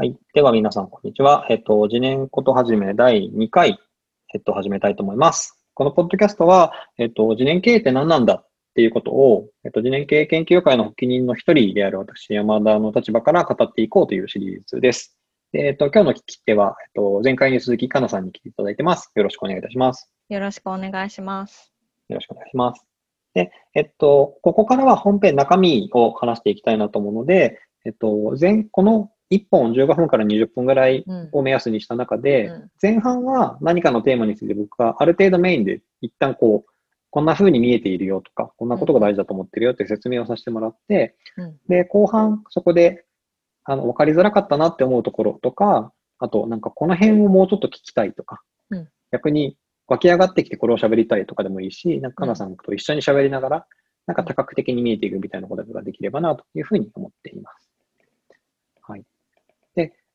はい。では皆さん、こんにちは。えっと、次年ことはじめ第2回、えっと、始めたいと思います。このポッドキャストは、えっと、次年経営って何なんだっていうことを、えっと、次年経営研究会の発起人の一人である私、山田の立場から語っていこうというシリーズです。でえっと、今日の聞き手は、えっと、前回に続き、かなさんに来ていただいてます。よろしくお願いいたします。よろしくお願いします。よろしくお願いします。で、えっと、ここからは本編中身を話していきたいなと思うので、えっと、前、この1本15分から20分ぐらいうん。を目安にした中で、うん前半は何かのテーマについて僕がある程度メインで一旦こう、こんな風に見えているよとか、こんなことが大事だと思ってるよって説明をさせてもらって、うんで、後半そこで、あの、わかりづらかったなって思うところとか、あと、なんかこの辺をもうちょっと聞きたいとか、うん逆に湧き上がってきてこれを喋りたいとかでもいいし、なんかかなさんと一緒に喋りながら、なんか多角的に見えていくみたいなことができればなというふうに思っています。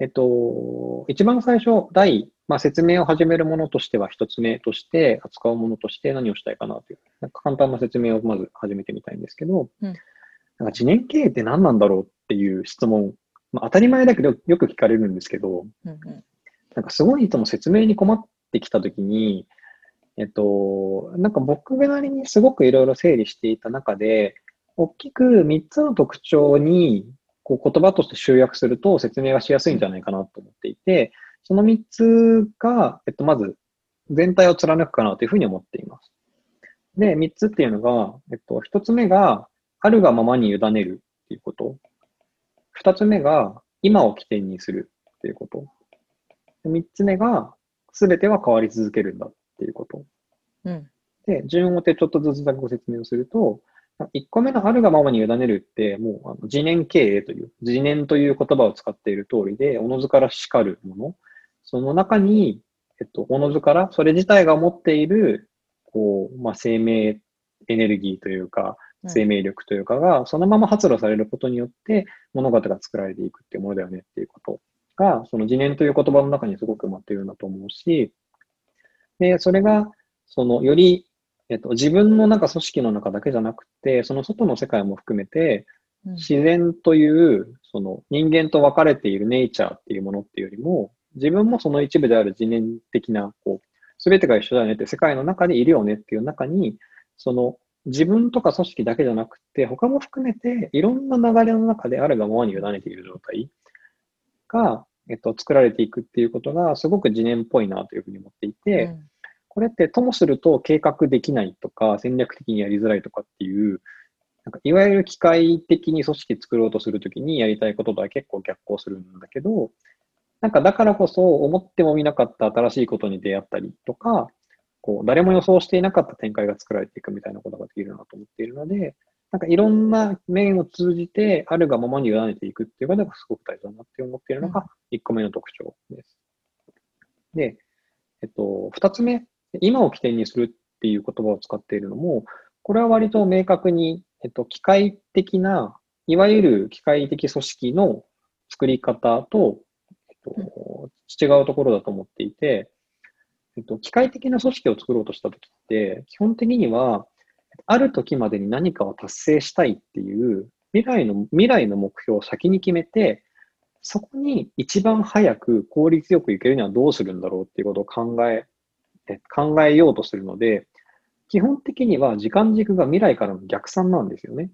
えっと、一番最初、第、まあ、説明を始めるものとしては、一つ目として、扱うものとして何をしたいかなという、なんか簡単な説明をまず始めてみたいんですけど、うん。なんか次年経営って何なんだろうっていう質問、まあ、当たり前だけどよく聞かれるんですけど、うんうん。なんかすごいいつも説明に困ってきたときに、えっと、なんか僕なりにすごくいろいろ整理していた中で、大きく3つの特徴にこう言葉として集約すると説明がしやすいんじゃないかなと思っていて、その3つが、えっと、まず全体を貫くかなというふうに思っています。で、3つっていうのが、えっと、1つ目が、あるがままに委ねるっていうこと。2つ目が、今を起点にするっていうこと。3つ目が、すべては変わり続けるんだっていうこと。うんで、順を追ってちょっとずつだけご説明をすると、1個目のあるがままに委ねるって、もうあの自念経営という、自念という言葉を使っている通りで、おのずから叱るもの。その中に、えっと、おのずから、それ自体が持っている、こう、まあ、生命エネルギーというか、うん生命力というかが、そのまま発露されることによって、物語が作られていくっていうものだよねっていうことが、その自念という言葉の中にすごく埋まっているんだと思うし、で、それが、その、より、えっと、自分の中、組織の中だけじゃなくて、その外の世界も含めて、うん。自然という、その人間と分かれているネイチャーっていうものっていうよりも、自分もその一部である自念的な、こう、すべてが一緒だよねって世界の中でいるよねっていう中に、その自分とか組織だけじゃなくて、他も含めていろんな流れの中であるがままに委ねている状態が、えっと、作られていくっていうことがすごく自念っぽいなというふうに思っていて、うんこれってともすると計画できないとか戦略的にやりづらいとかっていう、なんかいわゆる機械的に組織作ろうとするときにやりたいこととは結構逆行するんだけど、なんかだからこそ思ってもみなかった新しいことに出会ったりとか、こう誰も予想していなかった展開が作られていくみたいなことができるなと思っているので、なんかいろんな面を通じてあるがままに委ねていくっていうことがすごく大事だなって思っているのが1個目の特徴です。で、えっと、2つ目、今を起点にするっていう言葉を使っているのも、これは割と明確に、えっと、機械的な、いわゆる機械的組織の作り方と、えっと、違うところだと思っていて、えっと、機械的な組織を作ろうとしたときって、基本的には、ある時までに何かを達成したいっていう未来の、未来の目標を先に決めて、そこに一番早く効率よくいけるにはどうするんだろうっていうことを考え、え考えようとするので、基本的には時間軸が未来からの逆算なんですよね。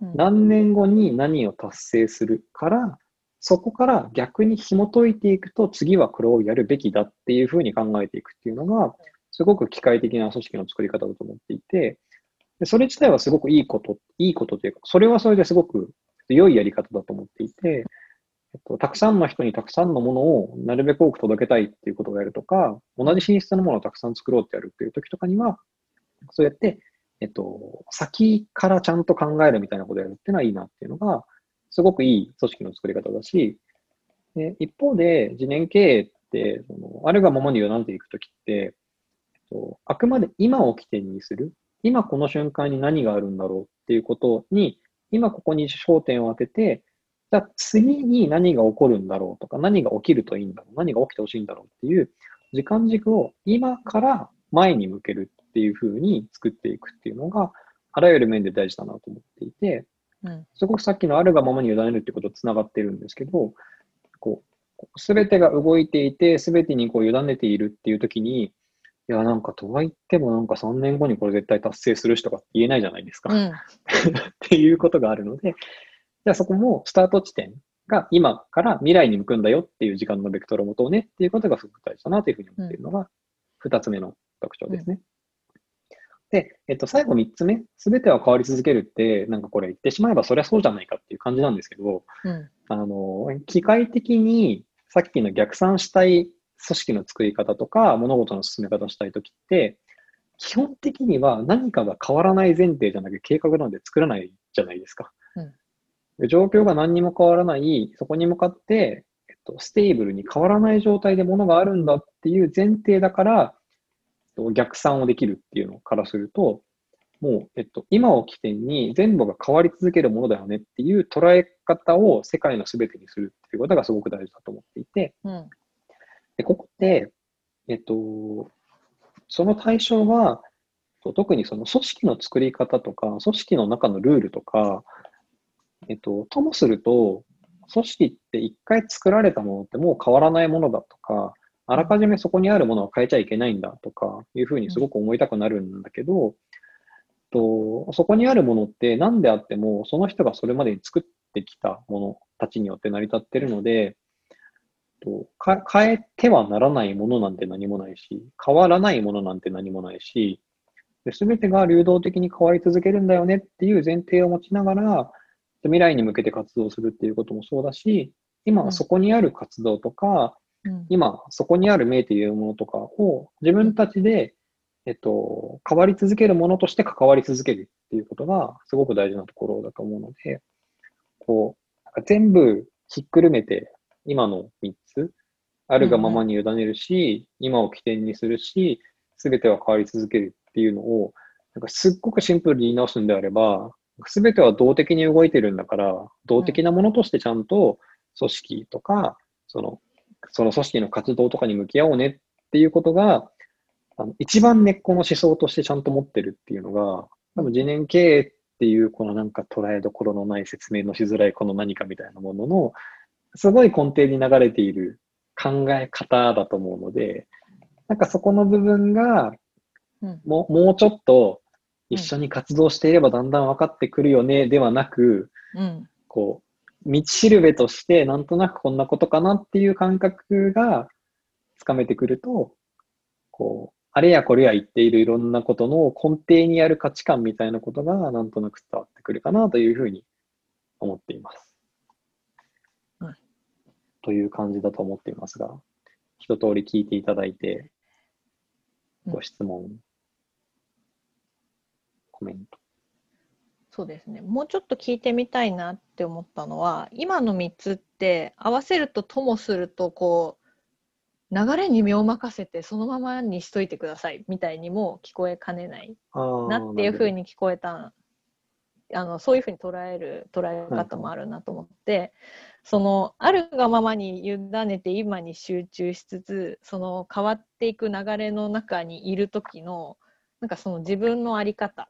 うん何年後に何を達成するから、そこから逆に紐解いていくと、次はこれをやるべきだっていうふうに考えていくっていうのが、すごく機械的な組織の作り方だと思っていて、でそれ自体はすごくいいこと、いいことというか、それはそれですごく良いやり方だと思っていて、っと、たくさんの人にたくさんのものをなるべく多く届けたいっていうことをやるとか、同じ品質のものをたくさん作ろうってやるっていう時とかには、そうやって、えっと、先からちゃんと考えるみたいなことをやるっていうのはいいなっていうのが、すごくいい組織の作り方だし、で一方で、次年経営って、そのあるがままに委ねていくときって、えっと、あくまで今を起点にする、今この瞬間に何があるんだろうっていうことに、今ここに焦点を当てて、じゃあ次に何が起こるんだろうとか、何が起きるといいんだろう、何が起きてほしいんだろうっていう時間軸を今から前に向けるっていうふうに作っていくっていうのが、あらゆる面で大事だなと思っていて、うんすごくさっきのあるがままに委ねるってこととつながってるんですけど、こう、すべてが動いていて、すべてにこう委ねているっていう時に、いや、なんかとは言ってもなんか3年後にこれ絶対達成する人が言えないじゃないですか。うん。っていうことがあるので、じゃあそこもスタート地点が今から未来に向くんだよっていう時間のベクトルを持とうねっていうことがすごく大事だなというふうに思っているのが2つ目の特徴ですね。で、えっと、最後3つ目、すべては変わり続けるって、なんかこれ言ってしまえばそりゃそうじゃないかっていう感じなんですけど、うん。あの、機械的にさっきの逆算したい組織の作り方とか、物事の進め方したいときって、基本的には何かが変わらない前提じゃなくて計画なんで作らないじゃないですか。状況が何にも変わらない、そこに向かって、えっと、 stable に変わらない状態で物があるんだっていう前提だから、えっと逆算をできるっていうのからすると、もう、えっと、今を起点に全部が変わり続けるものだよねっていう捉え方を世界の全てにするっていうことがすごく大事だと思っていて、うん。でここって、えっと、その対象は、特にその組織の作り方とか、組織の中のルールとか、えっと、ともすると、組織って一回作られたものってもう変わらないものだとか、あらかじめそこにあるものは変えちゃいけないんだとかいうふうにすごく思いたくなるんだけど、とそこにあるものって何であっても、その人がそれまでに作ってきたものたちによって成り立ってるので、とか変えてはならないものなんて何もないし、変わらないものなんて何もないし、すべてが流動的に変わり続けるんだよねっていう前提を持ちながら、未来に向けて活動するっていうこともそうだし、今そこにある活動とか、うん。今そこにある名というものとかを自分たちで、えっと、変わり続けるものとして関わり続けるっていうことがすごく大事なところだと思うので、こう、なんか全部ひっくるめて今の3つ、あるがままに委ねるし、今を起点にするし、すべては変わり続けるっていうのを、なんかすっごくシンプルに言い直すんであれば、すべては動的に動いてるんだから、動的なものとしてちゃんと組織とか、その、その組織の活動とかに向き合おうねっていうことが、あの一番根っこの思想としてちゃんと持ってるっていうのが、多分次年経営っていうこのなんか捉えどころのない説明のしづらいこの何かみたいなものの、すごい根底に流れている考え方だと思うので、なんかそこの部分がうん。もうもうちょっと一緒に活動していればだんだん分かってくるよねではなく、うん。こう、道しるべとしてなんとなくこんなことかなっていう感覚がつかめてくると、こう、あれやこれや言っているいろんなことの根底にある価値観みたいなことがなんとなく伝わってくるかなというふうに思っています。うんという感じだと思っていますが、一通り聞いていただいて、うんご質問、コメント。そうですね。もうちょっと聞いてみたいなって思ったのは、今の3つって合わせるとともすると、こう、流れに身を任せてそのままにしといてくださいみたいにも聞こえかねないなっていうふうに。に聞こえたあのそういうふうに捉える捉え方もあるなと思って、そのあるがままに委ねて今に集中しつつその変わっていく流れの中にいる時のなんかその自分の在り方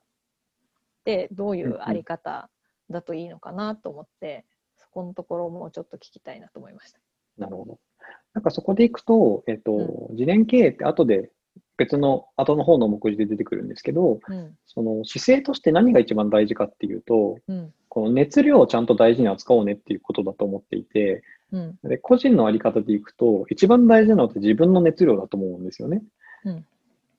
ってどういう在り方だといいのかなと思って、そこのところをもうちょっと聞きたいなと思いました。なるほど。なんかそこでいくと、えっと、次年経営って後で別の後の方の目次で出てくるんですけど、うん。その姿勢として何が一番大事かっていうと、うん。この熱量をちゃんと大事に扱おうねっていうことだと思っていて、うん。で個人のあり方でいくと、一番大事なのって自分の熱量だと思うんですよね。うん。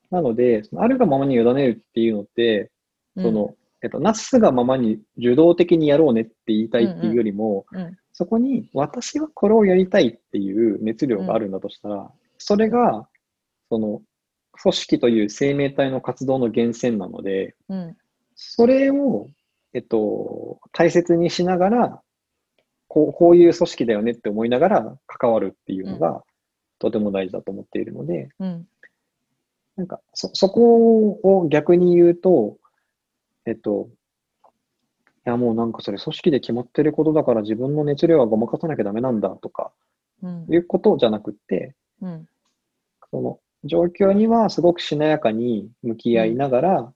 なので、あるがままに委ねるっていうのって、うん。その、えっと、なすがままに受動的にやろうねって言いたいっていうよりも、うんそこに私はこれをやりたいっていう熱量があるんだとしたら、それが、その、組織という生命体の活動の源泉なので、うん。それを、えっと、大切にしながら、こうこういう組織だよねって思いながら関わるっていうのが、とても大事だと思っているので、うん。なんか、そ、そこを逆に言うと、えっと、いやもうなんかそれ組織で決まってることだから自分の熱量はごまかさなきゃダメなんだとかうん。いうことじゃなくって、うん。その状況にはすごくしなやかに向き合いながら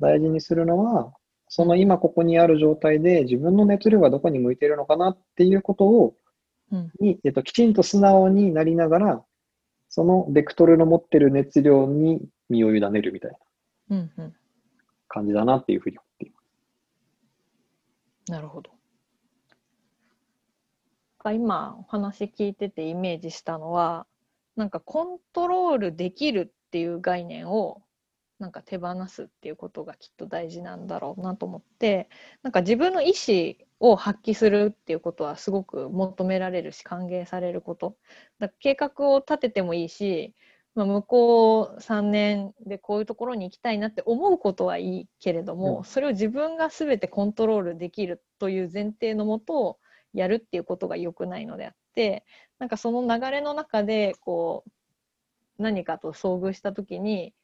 大事にするのは、その今ここにある状態で自分の熱量がどこに向いているのかなっていうことをうん。に、えっと、きちんと素直になりながら、そのベクトルの持ってる熱量に身を委ねるみたいな。うんうん感じだなっていうふうに思っています。なるほど。今お話聞いててイメージしたのはなんかコントロールできるっていう概念をなんか手放すっていうことがきっと大事なんだろうなと思ってなんか自分の意思を発揮するっていうことはすごく求められるし歓迎されることだ計画を立ててもいいし、まあ、向こう3年でこういうところに行きたいなって思うことはいいけれども、うんそれを自分が全てコントロールできるという前提のもとやるっていうことが良くないのであってなんかその流れの中でこう何かと遭遇した時に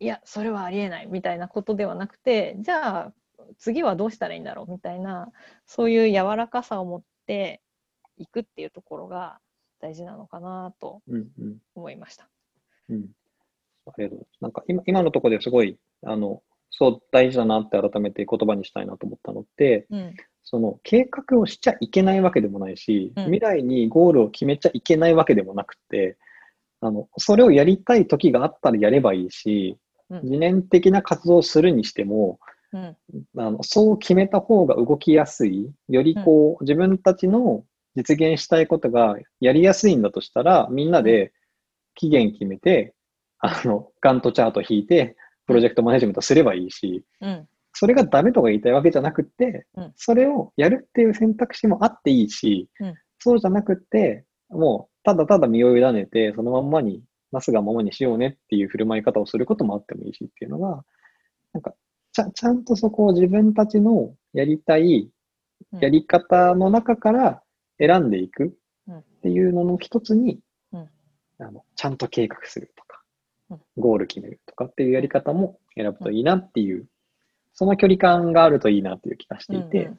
いやそれはありえないみたいなことではなくてじゃあ次はどうしたらいいんだろうみたいなそういう柔らかさを持っていくっていうところが大事なのかなとうんうん思いました。うん。ありがとうございます。なんか今今のところですごい、あの、そう大事だなって改めて言葉にしたいなと思ったのって、うん。その計画をしちゃいけないわけでもないし、うん。未来にゴールを決めちゃいけないわけでもなくて、あの、それをやりたい時があったらやればいいし、うん。自念的な活動をするにしても、うん。あのそう決めた方が動きやすい、よりこう、自分たちの実現したいことがやりやすいんだとしたら、みんなで期限決めて、あの、ガントチャート引いて、プロジェクトマネジメントすればいいし、うん。それがダメとか言いたいわけじゃなくって、うん。それをやるっていう選択肢もあっていいし、うん。そうじゃなくって、もうただただ身を委ねて、そのまんまに、なすがままにしようねっていう振る舞い方をすることもあってもいいしっていうのが、なんか、ちゃちゃんとそこを自分たちのやりたいうん。やり方の中から選んでいくうんっていうのの一つに、うんあのちゃんと計画するとかうん、ゴール決めるとかっていうやり方も選ぶといいなっていう、その距離感があるといいなっていう気がしていて、うん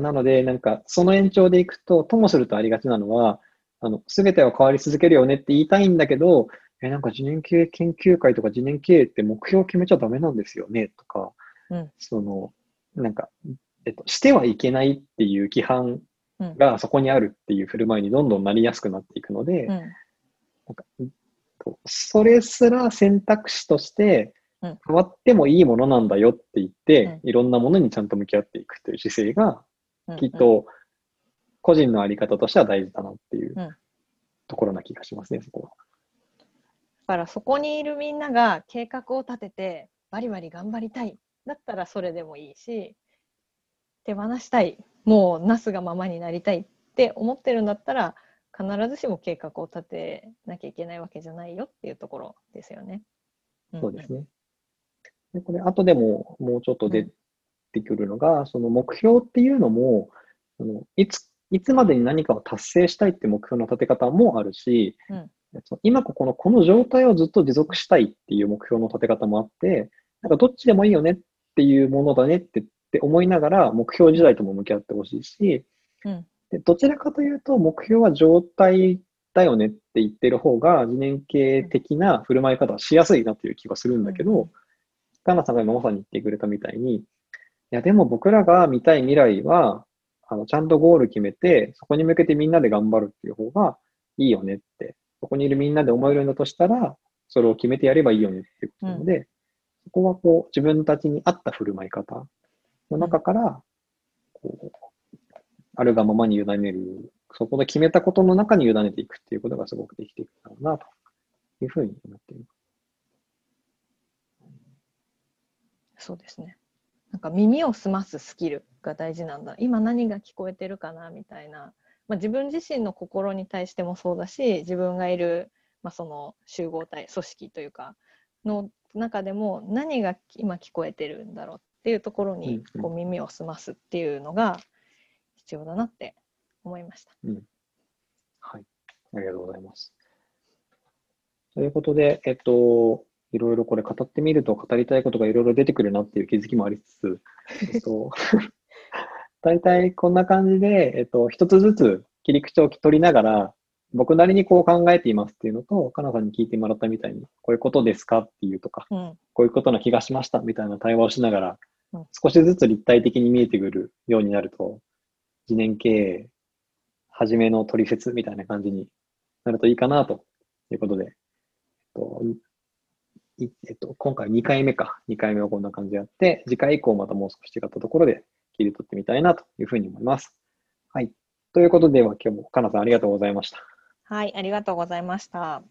なので、なんか、その延長でいくと、ともするとありがちなのは、あの、すべては変わり続けるよねって言いたいんだけど、え、なんか次年経営研究会とか次年経営って目標を決めちゃダメなんですよねとか、うん。その、なんか、えっと、してはいけないっていう規範うんがそこにあるっていう振る舞いにどんどんなりやすくなっていくので、うん。なんかとそれすら選択肢としてうん。変わってもいいものなんだよって言って、うん。いろんなものにちゃんと向き合っていくという姿勢が、うん。きっと個人のあり方としては大事だなっていううん。ところな気がしますね、そこは。だからそこにいるみんなが計画を立ててバリバリ頑張りたい。だったらそれでもいいし手放したいもうなすがままになりたいって思ってるんだったら必ずしも計画を立てなきゃいけないわけじゃないよっていうところですよね。んそうですね。でこれ、後でももうちょっと出てくるのが、その目標っていうのも、そのいつ、いつまでに何かを達成したいって目標の立て方もあるし、うん今ここのこの状態をずっと持続したいっていう目標の立て方もあって、なんかどっちでもいいよねっていうものだねってって思いながら目標時代とも向き合ってほしいし、うん。でどちらかというと目標は状態だよねって言ってる方が自年系的な振る舞い方はしやすいなという気がするんだけど、うん。さんが今まさに言ってくれたみたいに、いやでも僕らが見たい未来は、あのちゃんとゴール決めて、そこに向けてみんなで頑張るっていう方がいいよねって、そこにいるみんなで思えるんだとしたら、それを決めてやればいいよねっていうことなので、そこはこう自分たちに合った振る舞い方の中から、こう、あるがままに委ねる、そこで決めたことの中に委ねていくっていうことがすごくできていくだろうな、というふうに思っています。そうですね。なんか耳を澄ますスキルが大事なんだ。今何が聞こえてるかなみたいな。まあ、自分自身の心に対してもそうだし、自分がいる、まあ、その集合体、組織というか、の中でも何が今聞こえてるんだろうていうところにうんうんこう耳を澄ますっていうのが必要だなって思いました。はい。ありがとうございます。ということで、えっと、いろいろこれ語ってみると語りたいことがいろいろ出てくるなっていう気づきもありつつ、えっと、大体こんな感じで、えっと、一つずつ切り口を取りながら、僕なりにこう考えていますっていうのと、かなさんに聞いてもらったみたいに、こういうことですかっていうとか、うん、こういうことな気がしましたみたいな対話をしながらうん、少しずつ立体的に見えてくるようになると、次年経営初めの取説みたいな感じになるといいかなということで、えっと、いえっと、今回2回目か。2回目はこんな感じでやって、次回以降またもう少し違ったところで切り取ってみたいなというふうに思います。はい。ということでは今日もかなさんありがとうございました。はい、ありがとうございました。